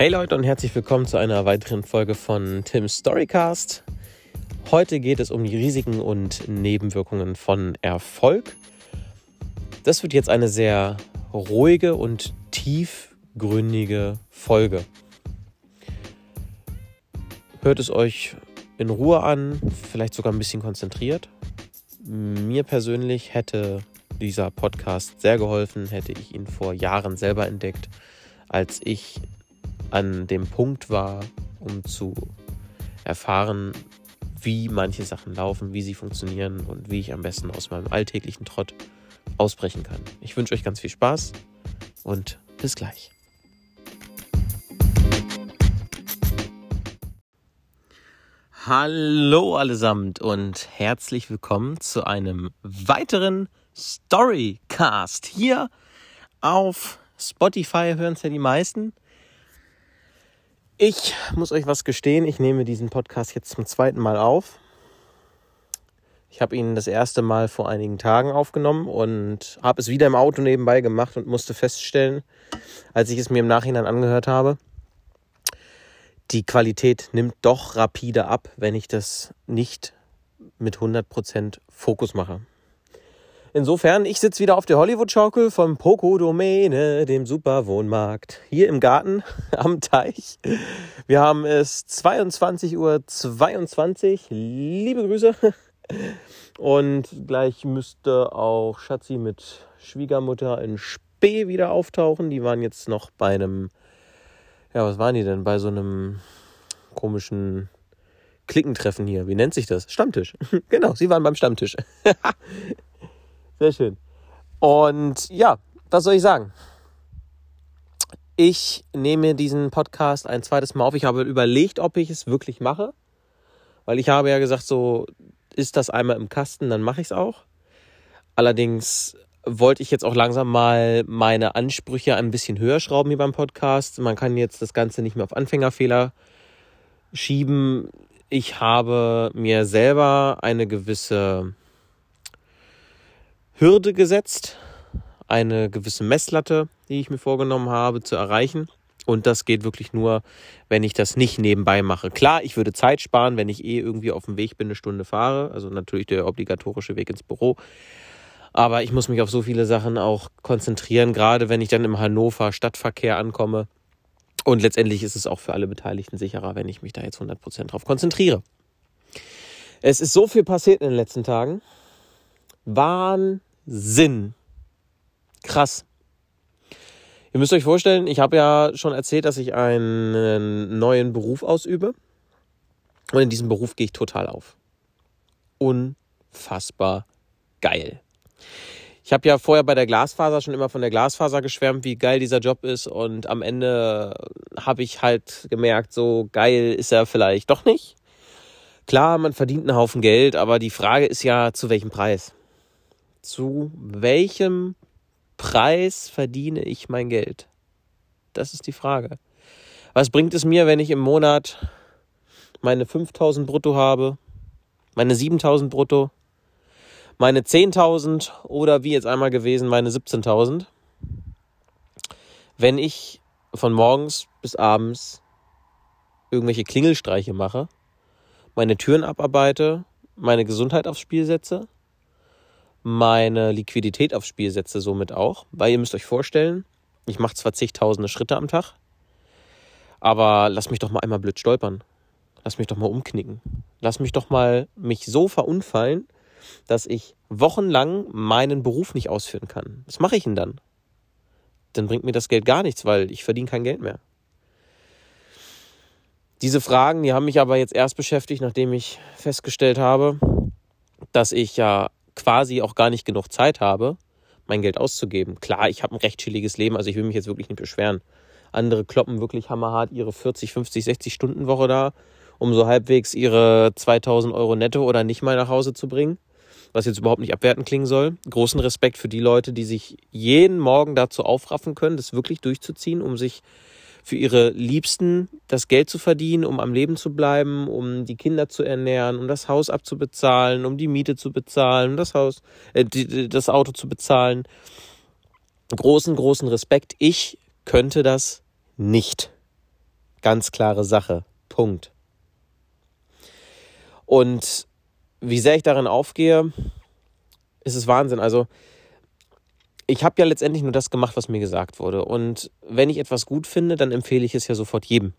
Hey Leute und herzlich willkommen zu einer weiteren Folge von Tim's Storycast. Heute geht es um die Risiken und Nebenwirkungen von Erfolg. Das wird jetzt eine sehr ruhige und tiefgründige Folge. Hört es euch in Ruhe an, vielleicht sogar ein bisschen konzentriert. Mir persönlich hätte dieser Podcast sehr geholfen, hätte ich ihn vor Jahren selber entdeckt, als ich an dem Punkt war, um zu erfahren, wie manche Sachen laufen, wie sie funktionieren und wie ich am besten aus meinem alltäglichen Trott ausbrechen kann. Ich wünsche euch ganz viel Spaß und bis gleich. Hallo allesamt und herzlich willkommen zu einem weiteren Storycast. Hier auf Spotify hören es ja die meisten. Ich muss euch was gestehen, ich nehme diesen Podcast jetzt zum zweiten Mal auf. Ich habe ihn das erste Mal vor einigen Tagen aufgenommen und habe es wieder im Auto nebenbei gemacht und musste feststellen, als ich es mir im Nachhinein angehört habe, die Qualität nimmt doch rapide ab, wenn ich das nicht mit 100% Fokus mache. Insofern, ich sitze wieder auf der Hollywood-Schaukel vom Poco Domäne, dem Superwohnmarkt, hier im Garten am Teich. Wir haben es 22.22 Uhr. 22. Liebe Grüße. Und gleich müsste auch Schatzi mit Schwiegermutter in Spee wieder auftauchen. Die waren jetzt noch bei einem, ja, was waren die denn? Bei so einem komischen Klickentreffen hier. Wie nennt sich das? Stammtisch. genau, sie waren beim Stammtisch. Sehr schön. Und ja, was soll ich sagen? Ich nehme diesen Podcast ein zweites Mal auf. Ich habe überlegt, ob ich es wirklich mache. Weil ich habe ja gesagt, so ist das einmal im Kasten, dann mache ich es auch. Allerdings wollte ich jetzt auch langsam mal meine Ansprüche ein bisschen höher schrauben hier beim Podcast. Man kann jetzt das Ganze nicht mehr auf Anfängerfehler schieben. Ich habe mir selber eine gewisse Hürde gesetzt, eine gewisse Messlatte, die ich mir vorgenommen habe zu erreichen. Und das geht wirklich nur, wenn ich das nicht nebenbei mache. Klar, ich würde Zeit sparen, wenn ich eh irgendwie auf dem Weg bin, eine Stunde fahre. Also natürlich der obligatorische Weg ins Büro. Aber ich muss mich auf so viele Sachen auch konzentrieren, gerade wenn ich dann im Hannover Stadtverkehr ankomme. Und letztendlich ist es auch für alle Beteiligten sicherer, wenn ich mich da jetzt 100% drauf konzentriere. Es ist so viel passiert in den letzten Tagen. Wahnsinn. Sinn. Krass. Ihr müsst euch vorstellen, ich habe ja schon erzählt, dass ich einen neuen Beruf ausübe. Und in diesem Beruf gehe ich total auf. Unfassbar geil. Ich habe ja vorher bei der Glasfaser schon immer von der Glasfaser geschwärmt, wie geil dieser Job ist. Und am Ende habe ich halt gemerkt, so geil ist er vielleicht doch nicht. Klar, man verdient einen Haufen Geld, aber die Frage ist ja, zu welchem Preis? Zu welchem Preis verdiene ich mein Geld? Das ist die Frage. Was bringt es mir, wenn ich im Monat meine 5000 brutto habe, meine 7000 brutto, meine 10.000 oder wie jetzt einmal gewesen, meine 17.000? Wenn ich von morgens bis abends irgendwelche Klingelstreiche mache, meine Türen abarbeite, meine Gesundheit aufs Spiel setze, meine Liquidität aufs Spiel setze, somit auch. Weil ihr müsst euch vorstellen, ich mache zwar zigtausende Schritte am Tag, aber lass mich doch mal einmal blöd stolpern. Lass mich doch mal umknicken. Lass mich doch mal mich so verunfallen, dass ich wochenlang meinen Beruf nicht ausführen kann. Was mache ich denn dann? Dann bringt mir das Geld gar nichts, weil ich verdiene kein Geld mehr. Diese Fragen, die haben mich aber jetzt erst beschäftigt, nachdem ich festgestellt habe, dass ich ja quasi auch gar nicht genug Zeit habe, mein Geld auszugeben. Klar, ich habe ein recht chilliges Leben, also ich will mich jetzt wirklich nicht beschweren. Andere kloppen wirklich hammerhart ihre 40, 50, 60 Stunden Woche da, um so halbwegs ihre 2000 Euro netto oder nicht mal nach Hause zu bringen. Was jetzt überhaupt nicht abwertend klingen soll. Großen Respekt für die Leute, die sich jeden Morgen dazu aufraffen können, das wirklich durchzuziehen, um sich für ihre Liebsten das Geld zu verdienen, um am Leben zu bleiben, um die Kinder zu ernähren, um das Haus abzubezahlen, um die Miete zu bezahlen, um das Haus, äh, die, das Auto zu bezahlen. Großen, großen Respekt. Ich könnte das nicht. Ganz klare Sache. Punkt. Und wie sehr ich darin aufgehe, ist es Wahnsinn. Also ich habe ja letztendlich nur das gemacht, was mir gesagt wurde. Und wenn ich etwas gut finde, dann empfehle ich es ja sofort jedem.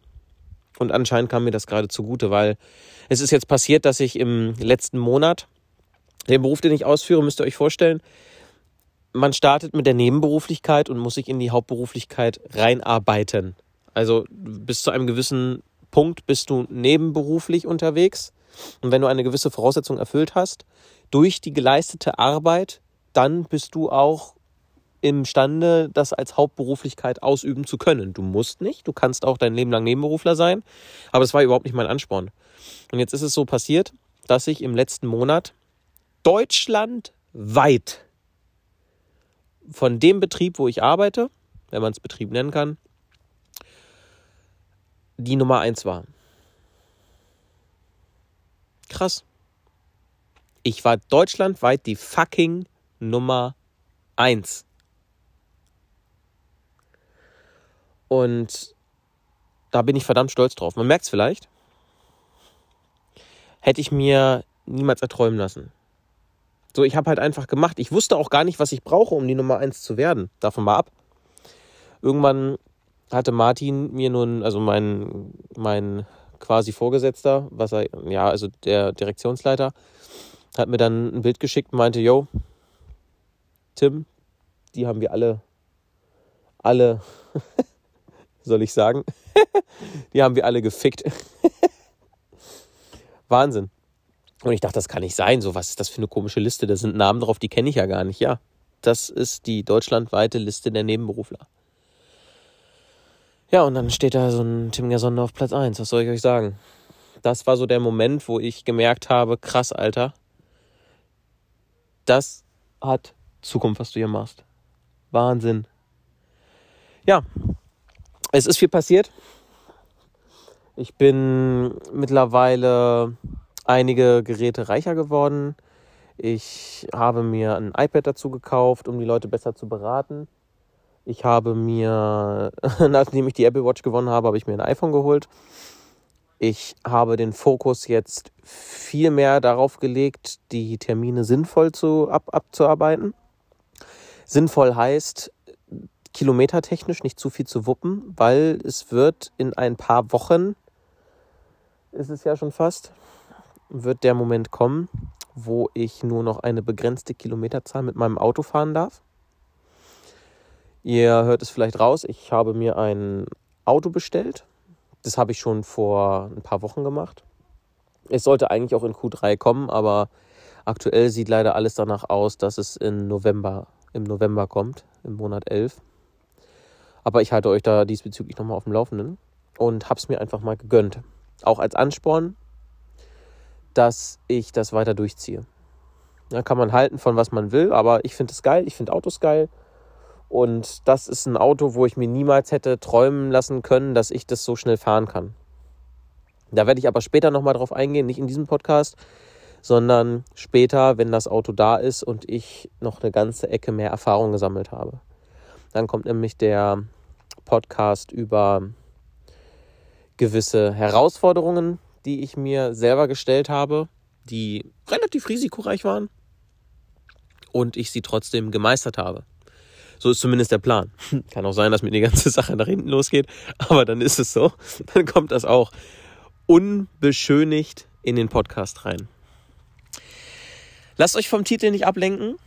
Und anscheinend kam mir das gerade zugute, weil es ist jetzt passiert, dass ich im letzten Monat den Beruf, den ich ausführe, müsst ihr euch vorstellen, man startet mit der Nebenberuflichkeit und muss sich in die Hauptberuflichkeit reinarbeiten. Also bis zu einem gewissen Punkt bist du nebenberuflich unterwegs. Und wenn du eine gewisse Voraussetzung erfüllt hast, durch die geleistete Arbeit, dann bist du auch imstande, das als Hauptberuflichkeit ausüben zu können. Du musst nicht, du kannst auch dein Leben lang Nebenberufler sein, aber es war überhaupt nicht mein Ansporn. Und jetzt ist es so passiert, dass ich im letzten Monat deutschlandweit von dem Betrieb, wo ich arbeite, wenn man es Betrieb nennen kann, die Nummer eins war. Krass. Ich war deutschlandweit die fucking Nummer eins. Und da bin ich verdammt stolz drauf. Man merkt es vielleicht. Hätte ich mir niemals erträumen lassen. So, ich habe halt einfach gemacht. Ich wusste auch gar nicht, was ich brauche, um die Nummer eins zu werden. Davon mal ab. Irgendwann hatte Martin mir nun, also mein, mein quasi Vorgesetzter, was er, ja, also der Direktionsleiter, hat mir dann ein Bild geschickt und meinte, yo, Tim, die haben wir alle, alle soll ich sagen. die haben wir alle gefickt. Wahnsinn. Und ich dachte, das kann nicht sein. So, was ist das für eine komische Liste? Da sind Namen drauf, die kenne ich ja gar nicht. Ja, das ist die deutschlandweite Liste der Nebenberufler. Ja, und dann steht da so ein Tim Gersonder auf Platz 1. Was soll ich euch sagen? Das war so der Moment, wo ich gemerkt habe, krass, Alter. Das hat Zukunft, was du hier machst. Wahnsinn. Ja, es ist viel passiert. Ich bin mittlerweile einige Geräte reicher geworden. Ich habe mir ein iPad dazu gekauft, um die Leute besser zu beraten. Ich habe mir, nachdem ich die Apple Watch gewonnen habe, habe ich mir ein iPhone geholt. Ich habe den Fokus jetzt viel mehr darauf gelegt, die Termine sinnvoll zu, ab, abzuarbeiten. Sinnvoll heißt, kilometertechnisch nicht zu viel zu wuppen, weil es wird in ein paar Wochen, ist es ja schon fast, wird der Moment kommen, wo ich nur noch eine begrenzte Kilometerzahl mit meinem Auto fahren darf. Ihr hört es vielleicht raus, ich habe mir ein Auto bestellt. Das habe ich schon vor ein paar Wochen gemacht. Es sollte eigentlich auch in Q3 kommen, aber aktuell sieht leider alles danach aus, dass es in November, im November kommt, im Monat 11. Aber ich halte euch da diesbezüglich nochmal auf dem Laufenden und habe es mir einfach mal gegönnt. Auch als Ansporn, dass ich das weiter durchziehe. Da kann man halten von was man will, aber ich finde es geil, ich finde Autos geil. Und das ist ein Auto, wo ich mir niemals hätte träumen lassen können, dass ich das so schnell fahren kann. Da werde ich aber später nochmal drauf eingehen, nicht in diesem Podcast, sondern später, wenn das Auto da ist und ich noch eine ganze Ecke mehr Erfahrung gesammelt habe. Dann kommt nämlich der Podcast über gewisse Herausforderungen, die ich mir selber gestellt habe, die relativ risikoreich waren und ich sie trotzdem gemeistert habe. So ist zumindest der Plan. Kann auch sein, dass mir die ganze Sache nach hinten losgeht, aber dann ist es so. Dann kommt das auch unbeschönigt in den Podcast rein. Lasst euch vom Titel nicht ablenken.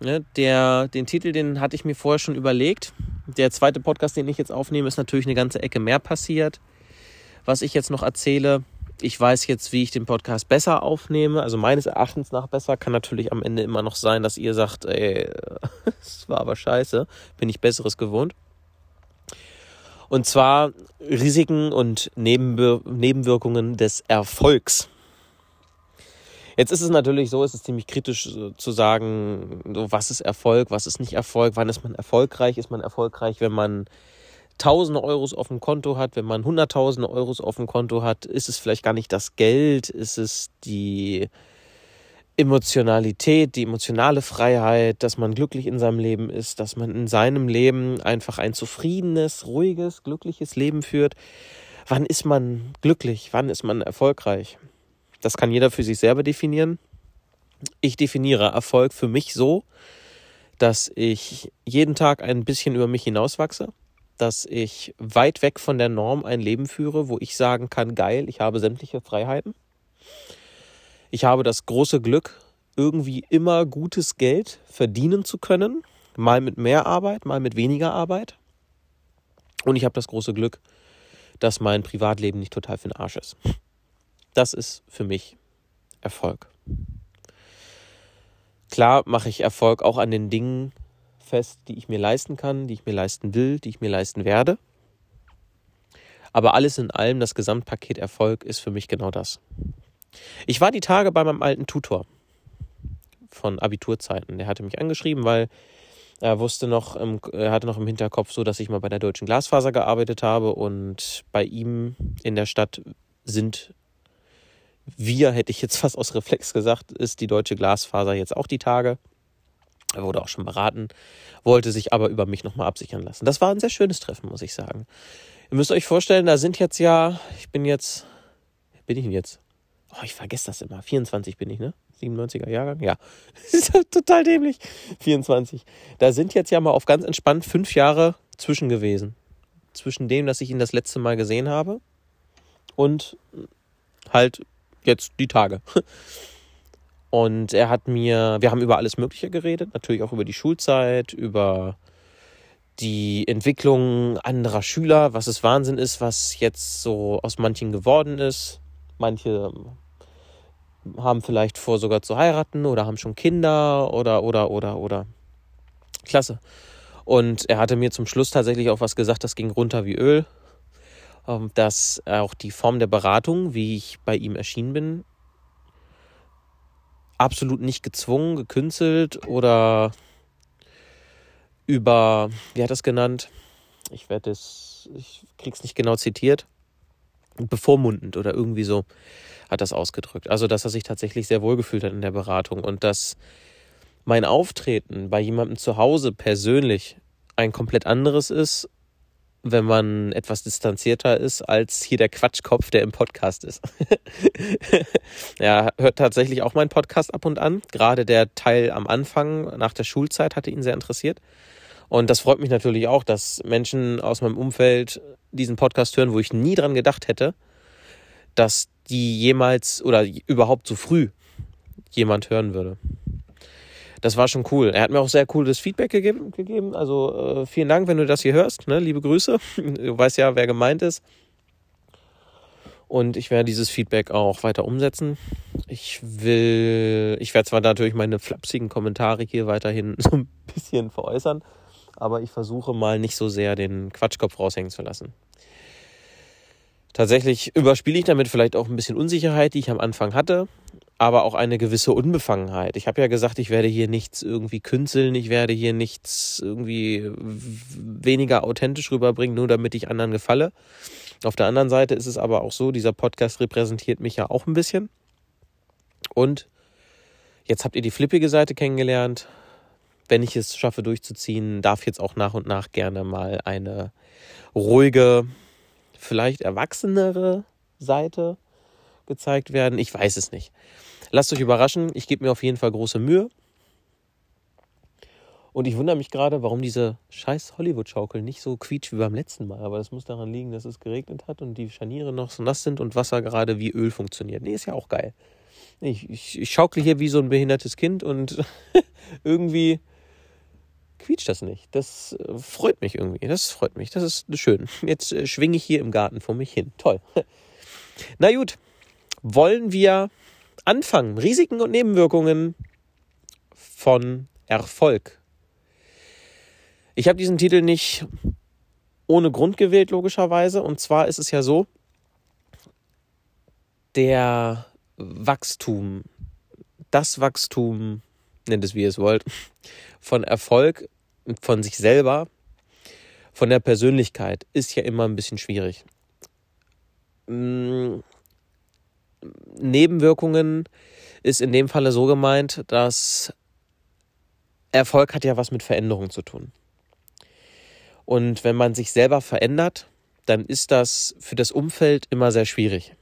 Ne, der, den Titel, den hatte ich mir vorher schon überlegt. Der zweite Podcast, den ich jetzt aufnehme, ist natürlich eine ganze Ecke mehr passiert. Was ich jetzt noch erzähle, ich weiß jetzt, wie ich den Podcast besser aufnehme. Also meines Erachtens nach besser. Kann natürlich am Ende immer noch sein, dass ihr sagt, ey, es war aber scheiße. Bin ich Besseres gewohnt. Und zwar Risiken und Nebenwir Nebenwirkungen des Erfolgs. Jetzt ist es natürlich so, es ist ziemlich kritisch äh, zu sagen, so, was ist Erfolg, was ist nicht Erfolg, wann ist man erfolgreich? Ist man erfolgreich, wenn man tausende Euros auf dem Konto hat, wenn man hunderttausende Euros auf dem Konto hat, ist es vielleicht gar nicht das Geld, ist es die, Emotionalität, die emotionale Freiheit, dass man glücklich in seinem Leben ist, dass man in seinem Leben einfach ein zufriedenes, ruhiges, glückliches Leben führt. Wann ist man glücklich? Wann ist man erfolgreich? Das kann jeder für sich selber definieren. Ich definiere Erfolg für mich so, dass ich jeden Tag ein bisschen über mich hinauswachse, dass ich weit weg von der Norm ein Leben führe, wo ich sagen kann, geil, ich habe sämtliche Freiheiten ich habe das große Glück, irgendwie immer gutes Geld verdienen zu können. Mal mit mehr Arbeit, mal mit weniger Arbeit. Und ich habe das große Glück, dass mein Privatleben nicht total für den Arsch ist. Das ist für mich Erfolg. Klar mache ich Erfolg auch an den Dingen fest, die ich mir leisten kann, die ich mir leisten will, die ich mir leisten werde. Aber alles in allem, das Gesamtpaket Erfolg ist für mich genau das. Ich war die Tage bei meinem alten Tutor von Abiturzeiten. Der hatte mich angeschrieben, weil er wusste noch, er hatte noch im Hinterkopf so, dass ich mal bei der Deutschen Glasfaser gearbeitet habe und bei ihm in der Stadt sind wir, hätte ich jetzt fast aus Reflex gesagt, ist die Deutsche Glasfaser jetzt auch die Tage. Er wurde auch schon beraten, wollte sich aber über mich nochmal absichern lassen. Das war ein sehr schönes Treffen, muss ich sagen. Ihr müsst euch vorstellen, da sind jetzt ja, ich bin jetzt, bin ich denn jetzt? Oh, ich vergesse das immer. 24 bin ich, ne? 97er Jahrgang? Ja. ist total dämlich. 24. Da sind jetzt ja mal auf ganz entspannt fünf Jahre zwischen gewesen. Zwischen dem, dass ich ihn das letzte Mal gesehen habe und halt jetzt die Tage. Und er hat mir, wir haben über alles Mögliche geredet, natürlich auch über die Schulzeit, über die Entwicklung anderer Schüler, was es Wahnsinn ist, was jetzt so aus manchen geworden ist. Manche haben vielleicht vor, sogar zu heiraten oder haben schon Kinder oder, oder, oder, oder. Klasse. Und er hatte mir zum Schluss tatsächlich auch was gesagt, das ging runter wie Öl. Ähm, dass auch die Form der Beratung, wie ich bei ihm erschienen bin, absolut nicht gezwungen, gekünstelt oder über, wie hat er es genannt? Ich werde es, ich krieg's nicht genau zitiert. Bevormundend oder irgendwie so hat das ausgedrückt. Also, dass er sich tatsächlich sehr wohl gefühlt hat in der Beratung und dass mein Auftreten bei jemandem zu Hause persönlich ein komplett anderes ist, wenn man etwas distanzierter ist, als hier der Quatschkopf, der im Podcast ist. er hört tatsächlich auch meinen Podcast ab und an. Gerade der Teil am Anfang, nach der Schulzeit, hatte ihn sehr interessiert. Und das freut mich natürlich auch, dass Menschen aus meinem Umfeld diesen Podcast hören, wo ich nie dran gedacht hätte, dass die jemals oder überhaupt so früh jemand hören würde. Das war schon cool. Er hat mir auch sehr cooles Feedback gegeben. gegeben. Also äh, vielen Dank, wenn du das hier hörst. Ne? Liebe Grüße. Du weißt ja, wer gemeint ist. Und ich werde dieses Feedback auch weiter umsetzen. Ich will, ich werde zwar natürlich meine flapsigen Kommentare hier weiterhin so ein bisschen veräußern, aber ich versuche mal nicht so sehr den Quatschkopf raushängen zu lassen. Tatsächlich überspiele ich damit vielleicht auch ein bisschen Unsicherheit, die ich am Anfang hatte, aber auch eine gewisse Unbefangenheit. Ich habe ja gesagt, ich werde hier nichts irgendwie künzeln, ich werde hier nichts irgendwie weniger authentisch rüberbringen, nur damit ich anderen gefalle. Auf der anderen Seite ist es aber auch so, dieser Podcast repräsentiert mich ja auch ein bisschen. Und jetzt habt ihr die flippige Seite kennengelernt. Wenn ich es schaffe durchzuziehen, darf jetzt auch nach und nach gerne mal eine ruhige, vielleicht erwachsenere Seite gezeigt werden. Ich weiß es nicht. Lasst euch überraschen. Ich gebe mir auf jeden Fall große Mühe. Und ich wundere mich gerade, warum diese scheiß Hollywood-Schaukel nicht so quietscht wie beim letzten Mal. Aber das muss daran liegen, dass es geregnet hat und die Scharniere noch so nass sind und Wasser gerade wie Öl funktioniert. Nee, ist ja auch geil. Ich, ich, ich schaukle hier wie so ein behindertes Kind und irgendwie quietscht das nicht. Das äh, freut mich irgendwie. Das freut mich. Das ist schön. Jetzt äh, schwinge ich hier im Garten vor mich hin. Toll. Na gut. Wollen wir anfangen? Risiken und Nebenwirkungen von Erfolg. Ich habe diesen Titel nicht ohne Grund gewählt, logischerweise. Und zwar ist es ja so, der Wachstum, das Wachstum, nennt es wie ihr es wollt, von Erfolg von sich selber, von der Persönlichkeit, ist ja immer ein bisschen schwierig. Nebenwirkungen ist in dem Falle so gemeint, dass Erfolg hat ja was mit Veränderung zu tun. Und wenn man sich selber verändert, dann ist das für das Umfeld immer sehr schwierig.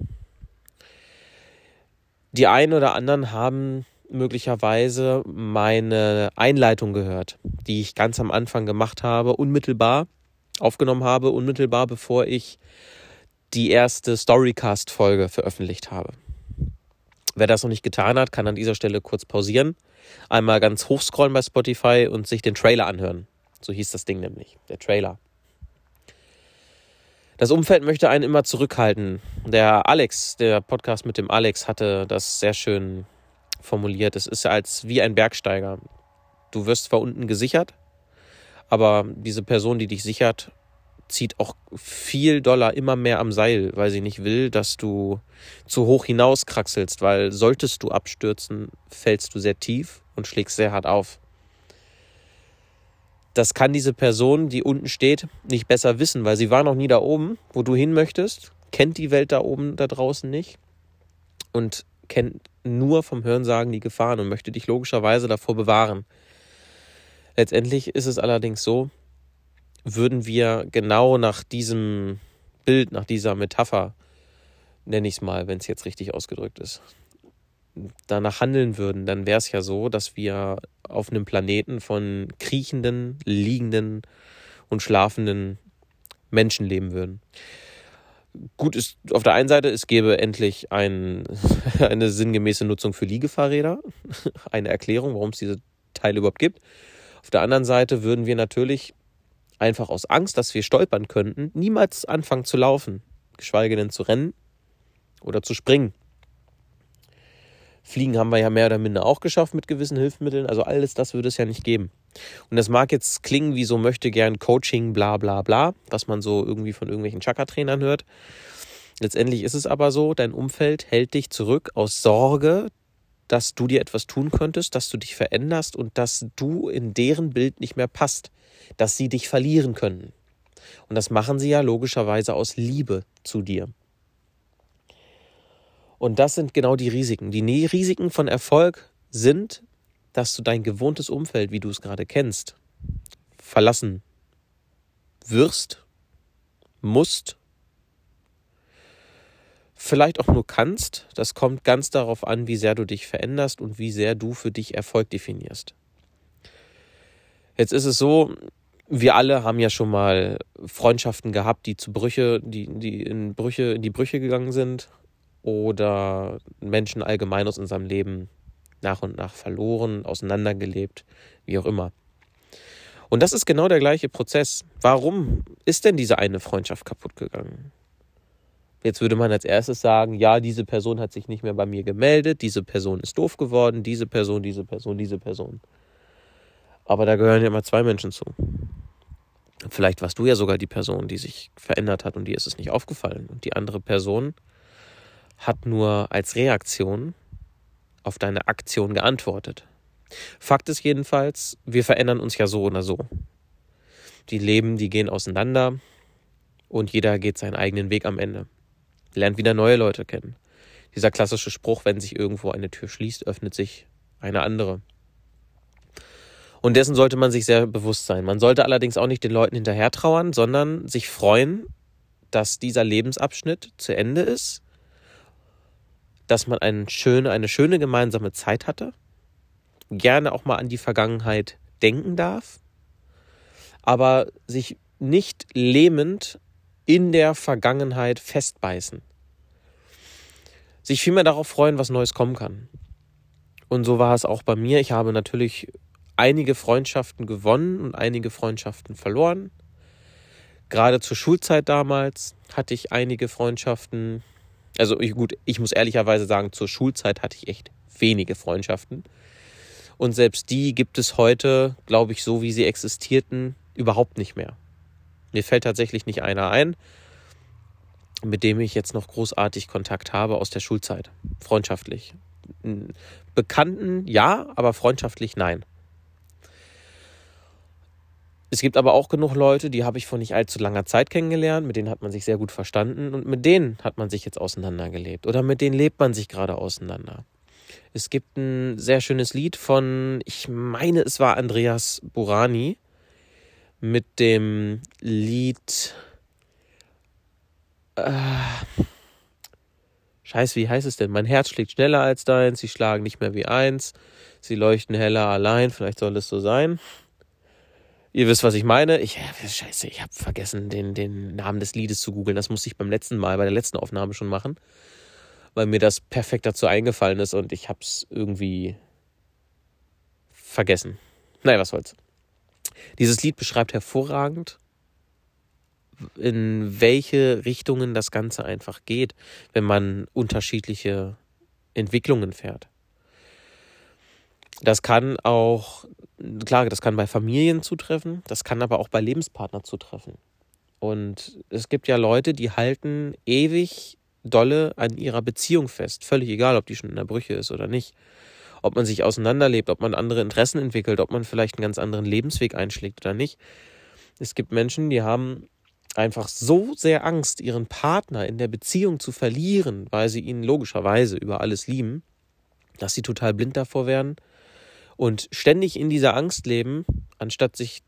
Die einen oder anderen haben möglicherweise meine Einleitung gehört, die ich ganz am Anfang gemacht habe, unmittelbar aufgenommen habe, unmittelbar bevor ich die erste Storycast-Folge veröffentlicht habe. Wer das noch nicht getan hat, kann an dieser Stelle kurz pausieren, einmal ganz hochscrollen bei Spotify und sich den Trailer anhören. So hieß das Ding nämlich, der Trailer. Das Umfeld möchte einen immer zurückhalten. Der Alex, der Podcast mit dem Alex, hatte das sehr schön formuliert. Es ist als wie ein Bergsteiger. Du wirst zwar unten gesichert, aber diese Person, die dich sichert, zieht auch viel Dollar immer mehr am Seil, weil sie nicht will, dass du zu hoch hinauskraxelst, weil solltest du abstürzen, fällst du sehr tief und schlägst sehr hart auf. Das kann diese Person, die unten steht, nicht besser wissen, weil sie war noch nie da oben, wo du hin möchtest, kennt die Welt da oben, da draußen nicht und kennt nur vom Hörensagen die Gefahren und möchte dich logischerweise davor bewahren. Letztendlich ist es allerdings so, würden wir genau nach diesem Bild, nach dieser Metapher, nenne ich es mal, wenn es jetzt richtig ausgedrückt ist, danach handeln würden, dann wäre es ja so, dass wir auf einem Planeten von kriechenden, liegenden und schlafenden Menschen leben würden. Gut ist auf der einen Seite, es gäbe endlich ein, eine sinngemäße Nutzung für Liegefahrräder, eine Erklärung, warum es diese Teile überhaupt gibt. Auf der anderen Seite würden wir natürlich einfach aus Angst, dass wir stolpern könnten, niemals anfangen zu laufen, geschweige denn zu rennen oder zu springen. Fliegen haben wir ja mehr oder minder auch geschafft mit gewissen Hilfsmitteln. Also alles das würde es ja nicht geben. Und das mag jetzt klingen wie so möchte gern Coaching, bla bla bla, was man so irgendwie von irgendwelchen Chakra-Trainern hört. Letztendlich ist es aber so, dein Umfeld hält dich zurück aus Sorge, dass du dir etwas tun könntest, dass du dich veränderst und dass du in deren Bild nicht mehr passt dass sie dich verlieren können. Und das machen sie ja logischerweise aus Liebe zu dir. Und das sind genau die Risiken. Die Risiken von Erfolg sind, dass du dein gewohntes Umfeld, wie du es gerade kennst, verlassen wirst, musst, vielleicht auch nur kannst. Das kommt ganz darauf an, wie sehr du dich veränderst und wie sehr du für dich Erfolg definierst. Jetzt ist es so, wir alle haben ja schon mal Freundschaften gehabt, die zu Brüche, die, die in Brüche, in die Brüche gegangen sind oder Menschen allgemein aus unserem Leben nach und nach verloren, auseinandergelebt, wie auch immer. Und das ist genau der gleiche Prozess. Warum ist denn diese eine Freundschaft kaputt gegangen? Jetzt würde man als erstes sagen, ja, diese Person hat sich nicht mehr bei mir gemeldet, diese Person ist doof geworden, diese Person, diese Person, diese Person. Aber da gehören ja immer zwei Menschen zu. Vielleicht warst du ja sogar die Person, die sich verändert hat und dir ist es nicht aufgefallen. Und die andere Person hat nur als Reaktion auf deine Aktion geantwortet. Fakt ist jedenfalls, wir verändern uns ja so oder so. Die Leben, die gehen auseinander und jeder geht seinen eigenen Weg am Ende. Lernt wieder neue Leute kennen. Dieser klassische Spruch, wenn sich irgendwo eine Tür schließt, öffnet sich eine andere. Und dessen sollte man sich sehr bewusst sein. Man sollte allerdings auch nicht den Leuten hinterher trauern, sondern sich freuen, dass dieser Lebensabschnitt zu Ende ist, dass man eine schöne, eine schöne gemeinsame Zeit hatte, gerne auch mal an die Vergangenheit denken darf, aber sich nicht lähmend in der Vergangenheit festbeißen. Sich vielmehr darauf freuen, was Neues kommen kann. Und so war es auch bei mir. Ich habe natürlich einige Freundschaften gewonnen und einige Freundschaften verloren. Gerade zur Schulzeit damals hatte ich einige Freundschaften. Also ich, gut, ich muss ehrlicherweise sagen, zur Schulzeit hatte ich echt wenige Freundschaften. Und selbst die gibt es heute, glaube ich, so wie sie existierten, überhaupt nicht mehr. Mir fällt tatsächlich nicht einer ein, mit dem ich jetzt noch großartig Kontakt habe aus der Schulzeit. Freundschaftlich. Bekannten ja, aber freundschaftlich nein. Es gibt aber auch genug Leute, die habe ich vor nicht allzu langer Zeit kennengelernt, mit denen hat man sich sehr gut verstanden und mit denen hat man sich jetzt auseinandergelebt oder mit denen lebt man sich gerade auseinander. Es gibt ein sehr schönes Lied von, ich meine, es war Andreas Burani mit dem Lied. Äh, Scheiße, wie heißt es denn? Mein Herz schlägt schneller als deins, sie schlagen nicht mehr wie eins, sie leuchten heller allein, vielleicht soll es so sein. Ihr wisst, was ich meine. Ich, scheiße, ich habe vergessen, den, den Namen des Liedes zu googeln. Das musste ich beim letzten Mal, bei der letzten Aufnahme schon machen, weil mir das perfekt dazu eingefallen ist und ich habe es irgendwie vergessen. Naja, was soll's. Dieses Lied beschreibt hervorragend, in welche Richtungen das Ganze einfach geht, wenn man unterschiedliche Entwicklungen fährt. Das kann auch, klar, das kann bei Familien zutreffen, das kann aber auch bei Lebenspartnern zutreffen. Und es gibt ja Leute, die halten ewig dolle an ihrer Beziehung fest. Völlig egal, ob die schon in der Brüche ist oder nicht. Ob man sich auseinanderlebt, ob man andere Interessen entwickelt, ob man vielleicht einen ganz anderen Lebensweg einschlägt oder nicht. Es gibt Menschen, die haben einfach so sehr Angst, ihren Partner in der Beziehung zu verlieren, weil sie ihn logischerweise über alles lieben, dass sie total blind davor werden und ständig in dieser Angst leben, anstatt sich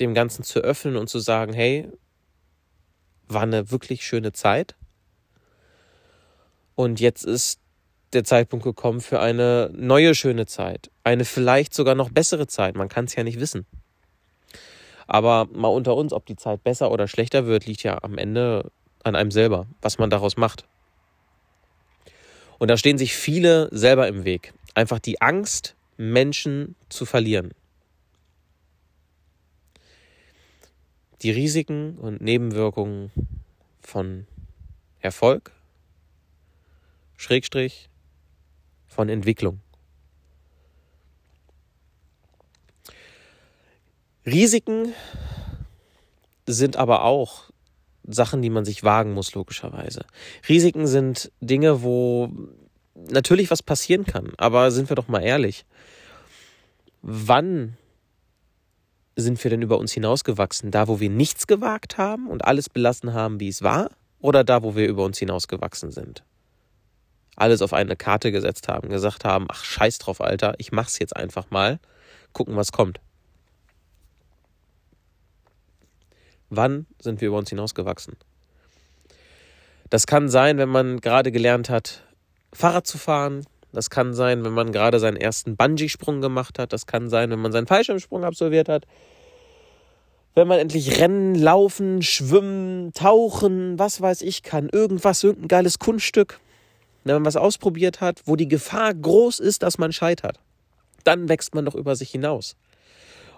dem Ganzen zu öffnen und zu sagen, hey, war eine wirklich schöne Zeit. Und jetzt ist der Zeitpunkt gekommen für eine neue schöne Zeit. Eine vielleicht sogar noch bessere Zeit. Man kann es ja nicht wissen. Aber mal unter uns, ob die Zeit besser oder schlechter wird, liegt ja am Ende an einem selber, was man daraus macht. Und da stehen sich viele selber im Weg. Einfach die Angst, Menschen zu verlieren. Die Risiken und Nebenwirkungen von Erfolg, Schrägstrich, von Entwicklung. Risiken sind aber auch Sachen, die man sich wagen muss, logischerweise. Risiken sind Dinge, wo natürlich was passieren kann, aber sind wir doch mal ehrlich. Wann sind wir denn über uns hinausgewachsen? Da, wo wir nichts gewagt haben und alles belassen haben, wie es war? Oder da, wo wir über uns hinausgewachsen sind? Alles auf eine Karte gesetzt haben, gesagt haben, ach scheiß drauf, Alter, ich mach's jetzt einfach mal, gucken, was kommt. Wann sind wir über uns hinausgewachsen? Das kann sein, wenn man gerade gelernt hat, Fahrrad zu fahren. Das kann sein, wenn man gerade seinen ersten Bungee-Sprung gemacht hat. Das kann sein, wenn man seinen Fallschirmsprung absolviert hat. Wenn man endlich rennen, laufen, schwimmen, tauchen, was weiß ich kann, irgendwas, irgendein geiles Kunststück. Wenn man was ausprobiert hat, wo die Gefahr groß ist, dass man scheitert, dann wächst man doch über sich hinaus.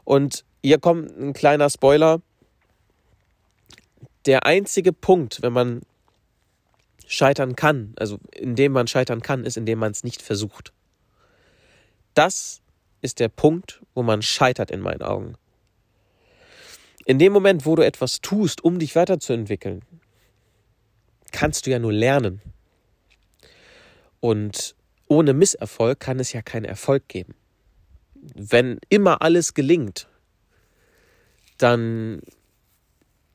Und hier kommt ein kleiner Spoiler. Der einzige Punkt, wenn man scheitern kann, also indem man scheitern kann, ist, indem man es nicht versucht. Das ist der Punkt, wo man scheitert in meinen Augen. In dem Moment, wo du etwas tust, um dich weiterzuentwickeln, kannst du ja nur lernen. Und ohne Misserfolg kann es ja keinen Erfolg geben. Wenn immer alles gelingt, dann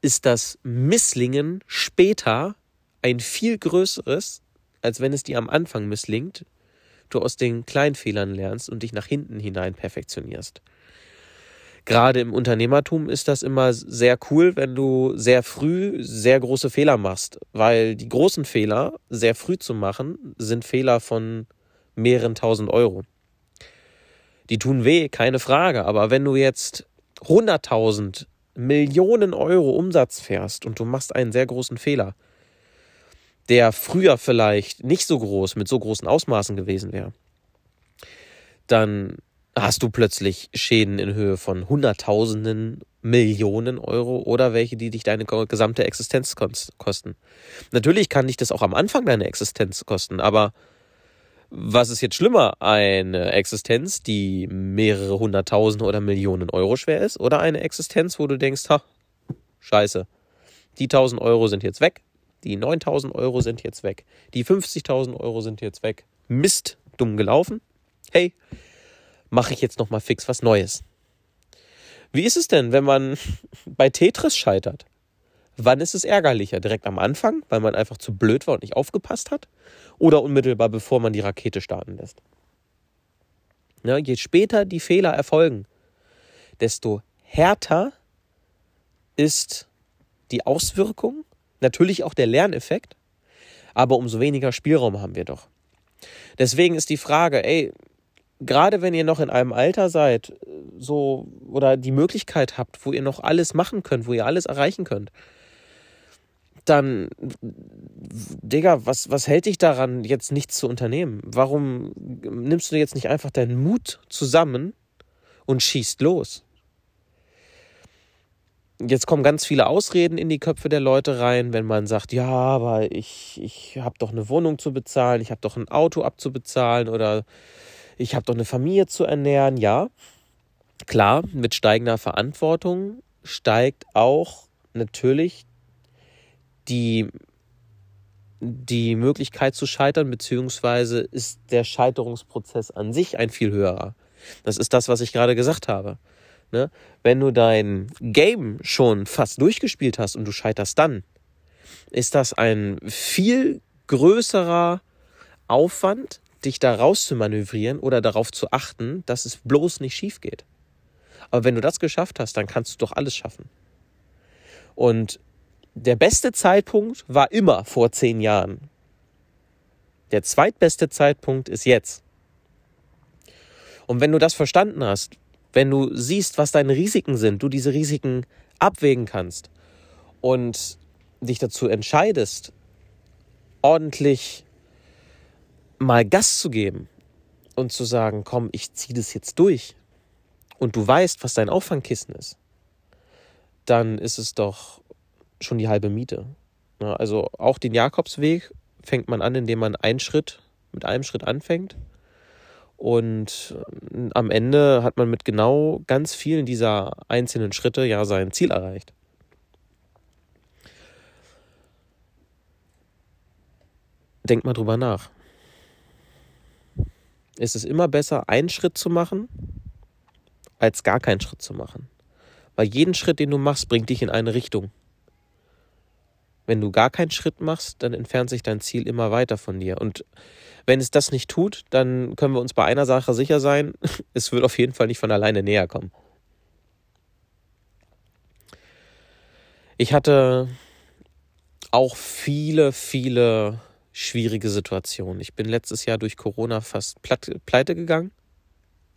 ist das Misslingen später ein viel größeres, als wenn es dir am Anfang misslingt, du aus den kleinen Fehlern lernst und dich nach hinten hinein perfektionierst. Gerade im Unternehmertum ist das immer sehr cool, wenn du sehr früh sehr große Fehler machst, weil die großen Fehler sehr früh zu machen sind Fehler von mehreren tausend Euro. Die tun weh, keine Frage, aber wenn du jetzt 100.000 Millionen Euro Umsatz fährst und du machst einen sehr großen Fehler, der früher vielleicht nicht so groß, mit so großen Ausmaßen gewesen wäre, dann hast du plötzlich Schäden in Höhe von Hunderttausenden, Millionen Euro oder welche, die dich deine gesamte Existenz kosten. Natürlich kann dich das auch am Anfang deine Existenz kosten, aber was ist jetzt schlimmer? Eine Existenz, die mehrere hunderttausend oder Millionen Euro schwer ist oder eine Existenz, wo du denkst, ha, scheiße, die tausend Euro sind jetzt weg, die 9000 Euro sind jetzt weg. Die 50.000 Euro sind jetzt weg. Mist, dumm gelaufen. Hey, mache ich jetzt nochmal fix was Neues. Wie ist es denn, wenn man bei Tetris scheitert? Wann ist es ärgerlicher? Direkt am Anfang, weil man einfach zu blöd war und nicht aufgepasst hat? Oder unmittelbar, bevor man die Rakete starten lässt? Ja, je später die Fehler erfolgen, desto härter ist die Auswirkung, natürlich auch der Lerneffekt, aber umso weniger Spielraum haben wir doch. Deswegen ist die Frage, ey, gerade wenn ihr noch in einem Alter seid, so oder die Möglichkeit habt, wo ihr noch alles machen könnt, wo ihr alles erreichen könnt, dann, Digga, was, was hält dich daran, jetzt nichts zu unternehmen? Warum nimmst du jetzt nicht einfach deinen Mut zusammen und schießt los? Jetzt kommen ganz viele Ausreden in die Köpfe der Leute rein, wenn man sagt, ja, aber ich, ich habe doch eine Wohnung zu bezahlen, ich habe doch ein Auto abzubezahlen oder ich habe doch eine Familie zu ernähren. Ja, klar, mit steigender Verantwortung steigt auch natürlich die, die Möglichkeit zu scheitern, beziehungsweise ist der Scheiterungsprozess an sich ein viel höherer. Das ist das, was ich gerade gesagt habe. Ne? Wenn du dein Game schon fast durchgespielt hast und du scheiterst dann, ist das ein viel größerer Aufwand, dich da raus zu manövrieren oder darauf zu achten, dass es bloß nicht schief geht. Aber wenn du das geschafft hast, dann kannst du doch alles schaffen. Und der beste Zeitpunkt war immer vor zehn Jahren. Der zweitbeste Zeitpunkt ist jetzt. Und wenn du das verstanden hast, wenn du siehst, was deine Risiken sind, du diese Risiken abwägen kannst und dich dazu entscheidest, ordentlich mal Gas zu geben und zu sagen, komm, ich ziehe das jetzt durch und du weißt, was dein Auffangkissen ist, dann ist es doch schon die halbe Miete. Also auch den Jakobsweg fängt man an, indem man einen Schritt mit einem Schritt anfängt. Und äh, am Ende hat man mit genau ganz vielen dieser einzelnen Schritte ja sein Ziel erreicht. Denkt mal drüber nach. Ist es immer besser, einen Schritt zu machen, als gar keinen Schritt zu machen? Weil jeden Schritt, den du machst, bringt dich in eine Richtung. Wenn du gar keinen Schritt machst, dann entfernt sich dein Ziel immer weiter von dir. Und wenn es das nicht tut, dann können wir uns bei einer Sache sicher sein, es wird auf jeden Fall nicht von alleine näher kommen. Ich hatte auch viele, viele schwierige Situationen. Ich bin letztes Jahr durch Corona fast pleite gegangen.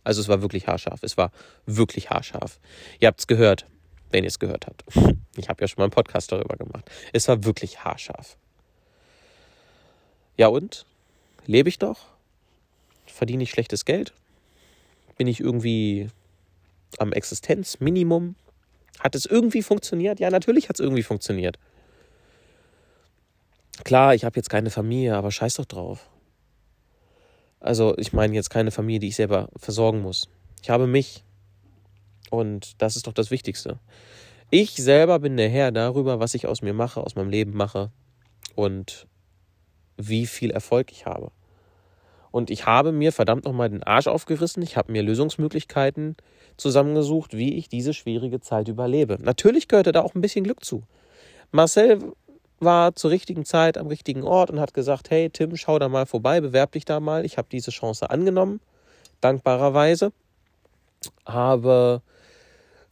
Also es war wirklich haarscharf. Es war wirklich haarscharf. Ihr habt es gehört wenn ihr es gehört habt. Ich habe ja schon mal einen Podcast darüber gemacht. Es war wirklich haarscharf. Ja und? Lebe ich doch? Verdiene ich schlechtes Geld? Bin ich irgendwie am Existenzminimum? Hat es irgendwie funktioniert? Ja, natürlich hat es irgendwie funktioniert. Klar, ich habe jetzt keine Familie, aber scheiß doch drauf. Also, ich meine jetzt keine Familie, die ich selber versorgen muss. Ich habe mich. Und das ist doch das Wichtigste. Ich selber bin der Herr darüber, was ich aus mir mache, aus meinem Leben mache und wie viel Erfolg ich habe. Und ich habe mir verdammt nochmal den Arsch aufgerissen. Ich habe mir Lösungsmöglichkeiten zusammengesucht, wie ich diese schwierige Zeit überlebe. Natürlich gehörte da auch ein bisschen Glück zu. Marcel war zur richtigen Zeit am richtigen Ort und hat gesagt, hey Tim, schau da mal vorbei, bewerb dich da mal. Ich habe diese Chance angenommen, dankbarerweise. Habe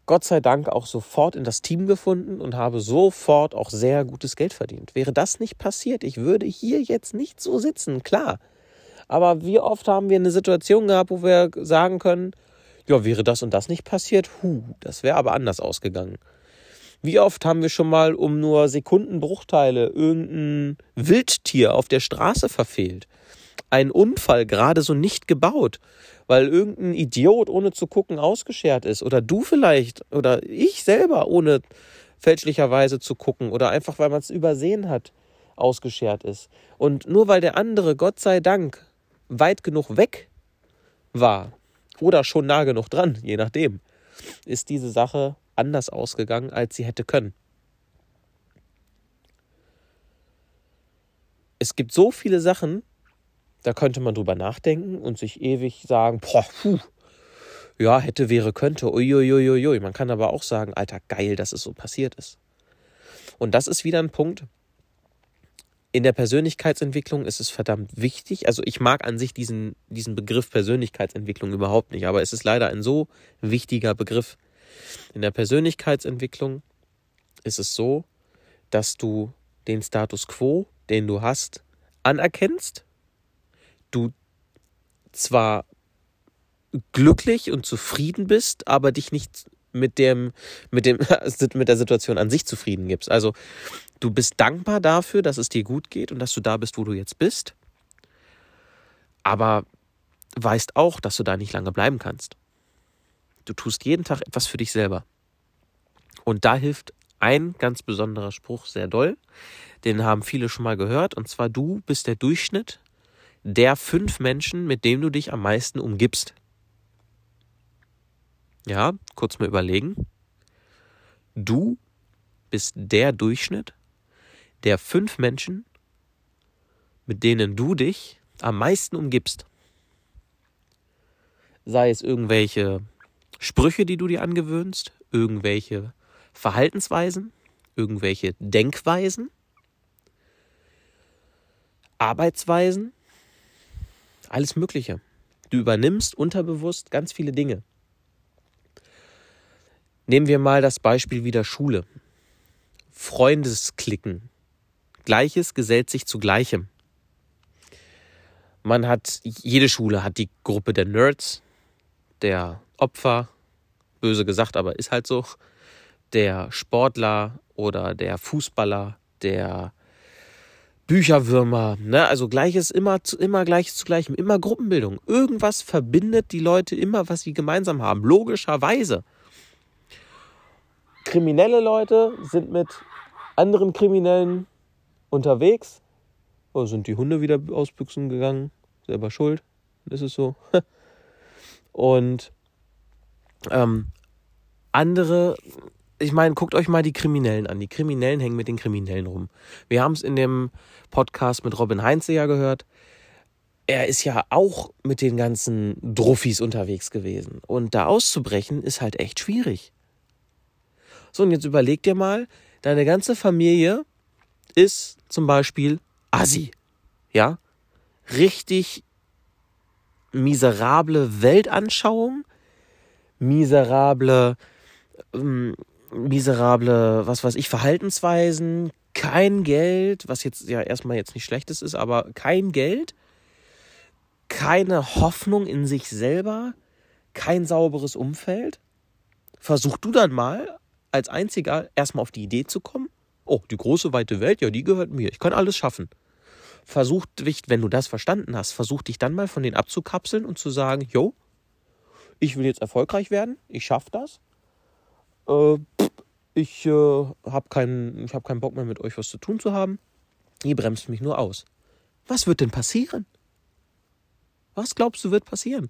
Gott sei Dank auch sofort in das Team gefunden und habe sofort auch sehr gutes Geld verdient. Wäre das nicht passiert, ich würde hier jetzt nicht so sitzen, klar. Aber wie oft haben wir eine Situation gehabt, wo wir sagen können, ja, wäre das und das nicht passiert, hu, das wäre aber anders ausgegangen. Wie oft haben wir schon mal um nur Sekundenbruchteile irgendein Wildtier auf der Straße verfehlt? Ein Unfall gerade so nicht gebaut weil irgendein Idiot ohne zu gucken ausgeschert ist oder du vielleicht oder ich selber ohne fälschlicherweise zu gucken oder einfach weil man es übersehen hat ausgeschert ist. Und nur weil der andere, Gott sei Dank, weit genug weg war oder schon nah genug dran, je nachdem, ist diese Sache anders ausgegangen, als sie hätte können. Es gibt so viele Sachen, da könnte man drüber nachdenken und sich ewig sagen, boah, puh, ja, hätte, wäre, könnte, uiuiuiui. Man kann aber auch sagen, Alter, geil, dass es so passiert ist. Und das ist wieder ein Punkt. In der Persönlichkeitsentwicklung ist es verdammt wichtig. Also ich mag an sich diesen, diesen Begriff Persönlichkeitsentwicklung überhaupt nicht, aber es ist leider ein so wichtiger Begriff. In der Persönlichkeitsentwicklung ist es so, dass du den Status quo, den du hast, anerkennst, du zwar glücklich und zufrieden bist, aber dich nicht mit dem, mit dem, mit der Situation an sich zufrieden gibst. Also du bist dankbar dafür, dass es dir gut geht und dass du da bist, wo du jetzt bist. Aber weißt auch, dass du da nicht lange bleiben kannst. Du tust jeden Tag etwas für dich selber. Und da hilft ein ganz besonderer Spruch sehr doll. Den haben viele schon mal gehört. Und zwar, du bist der Durchschnitt der fünf Menschen, mit denen du dich am meisten umgibst. Ja, kurz mal überlegen. Du bist der Durchschnitt der fünf Menschen, mit denen du dich am meisten umgibst. Sei es irgendwelche Sprüche, die du dir angewöhnst, irgendwelche Verhaltensweisen, irgendwelche Denkweisen, Arbeitsweisen, alles Mögliche. Du übernimmst unterbewusst ganz viele Dinge. Nehmen wir mal das Beispiel wieder Schule. Freundesklicken. Gleiches gesellt sich zu Gleichem. Man hat, jede Schule hat die Gruppe der Nerds, der Opfer, böse gesagt, aber ist halt so, der Sportler oder der Fußballer, der Bücherwürmer, ne? Also gleiches immer zu immer gleiches zu gleichem, immer Gruppenbildung. Irgendwas verbindet die Leute immer, was sie gemeinsam haben, logischerweise. Kriminelle Leute sind mit anderen Kriminellen unterwegs. Oh, sind die Hunde wieder ausbüchsen gegangen? Selber schuld. Ist so. Und ähm, andere ich meine, guckt euch mal die Kriminellen an. Die Kriminellen hängen mit den Kriminellen rum. Wir haben es in dem Podcast mit Robin Heinze ja gehört. Er ist ja auch mit den ganzen Druffis unterwegs gewesen. Und da auszubrechen ist halt echt schwierig. So, und jetzt überleg dir mal, deine ganze Familie ist zum Beispiel Assi. Ja? Richtig miserable Weltanschauung, miserable ähm, miserable, was weiß ich, Verhaltensweisen, kein Geld, was jetzt ja erstmal jetzt nicht schlechtes ist, aber kein Geld, keine Hoffnung in sich selber, kein sauberes Umfeld. Versuch du dann mal als einziger erstmal auf die Idee zu kommen. Oh, die große weite Welt, ja, die gehört mir. Ich kann alles schaffen. Versuch dich, wenn du das verstanden hast, versuch dich dann mal von denen abzukapseln und zu sagen, yo, ich will jetzt erfolgreich werden, ich schaffe das. Äh, ich äh, habe keinen, hab keinen Bock mehr mit euch was zu tun zu haben. Ihr bremst mich nur aus. Was wird denn passieren? Was glaubst du wird passieren?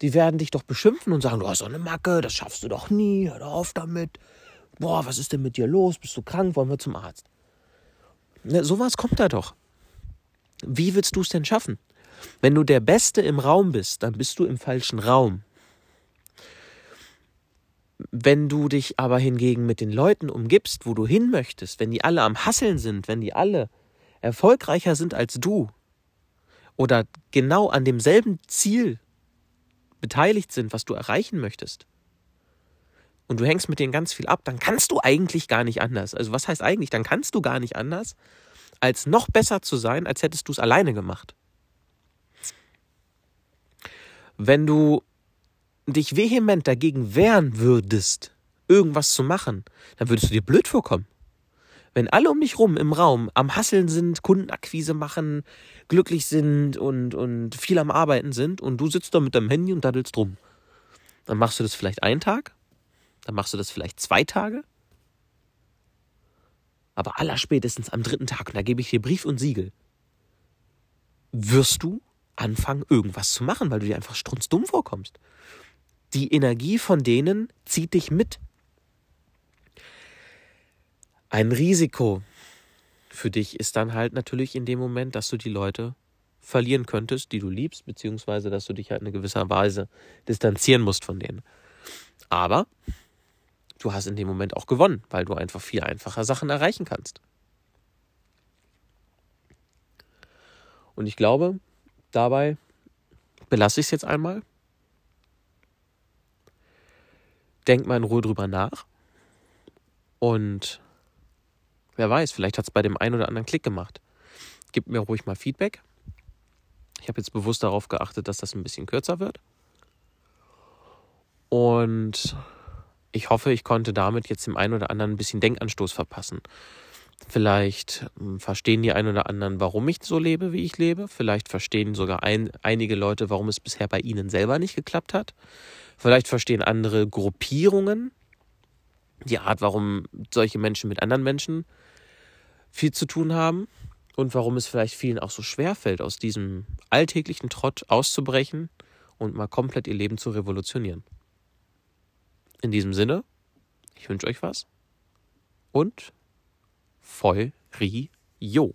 Die werden dich doch beschimpfen und sagen, du hast so eine Macke, das schaffst du doch nie, hör auf damit. Boah, was ist denn mit dir los? Bist du krank? Wollen wir zum Arzt? Ne, sowas kommt da doch. Wie willst du es denn schaffen? Wenn du der Beste im Raum bist, dann bist du im falschen Raum. Wenn du dich aber hingegen mit den Leuten umgibst, wo du hin möchtest, wenn die alle am Hasseln sind, wenn die alle erfolgreicher sind als du oder genau an demselben Ziel beteiligt sind, was du erreichen möchtest, und du hängst mit denen ganz viel ab, dann kannst du eigentlich gar nicht anders. Also was heißt eigentlich? Dann kannst du gar nicht anders, als noch besser zu sein, als hättest du es alleine gemacht. Wenn du dich vehement dagegen wehren würdest, irgendwas zu machen, dann würdest du dir blöd vorkommen. Wenn alle um dich rum im Raum am Hasseln sind, Kundenakquise machen, glücklich sind und, und viel am Arbeiten sind und du sitzt da mit deinem Handy und daddelst drum, dann machst du das vielleicht einen Tag, dann machst du das vielleicht zwei Tage, aber allerspätestens am dritten Tag, und da gebe ich dir Brief und Siegel, wirst du anfangen, irgendwas zu machen, weil du dir einfach strunzdumm vorkommst die Energie von denen zieht dich mit. Ein Risiko für dich ist dann halt natürlich in dem Moment, dass du die Leute verlieren könntest, die du liebst, beziehungsweise dass du dich halt in gewisser Weise distanzieren musst von denen. Aber du hast in dem Moment auch gewonnen, weil du einfach viel einfacher Sachen erreichen kannst. Und ich glaube, dabei belasse ich es jetzt einmal. Denk mal in Ruhe drüber nach. Und wer weiß, vielleicht hat es bei dem einen oder anderen Klick gemacht. Gib mir ruhig mal Feedback. Ich habe jetzt bewusst darauf geachtet, dass das ein bisschen kürzer wird. Und ich hoffe, ich konnte damit jetzt dem einen oder anderen ein bisschen Denkanstoß verpassen. Vielleicht hm, verstehen die einen oder anderen, warum ich so lebe, wie ich lebe. Vielleicht verstehen sogar ein, einige Leute, warum es bisher bei ihnen selber nicht geklappt hat. Vielleicht verstehen andere Gruppierungen die Art, warum solche Menschen mit anderen Menschen viel zu tun haben und warum es vielleicht vielen auch so schwer fällt, aus diesem alltäglichen Trott auszubrechen und mal komplett ihr Leben zu revolutionieren. In diesem Sinne, ich wünsche euch was und Feurio.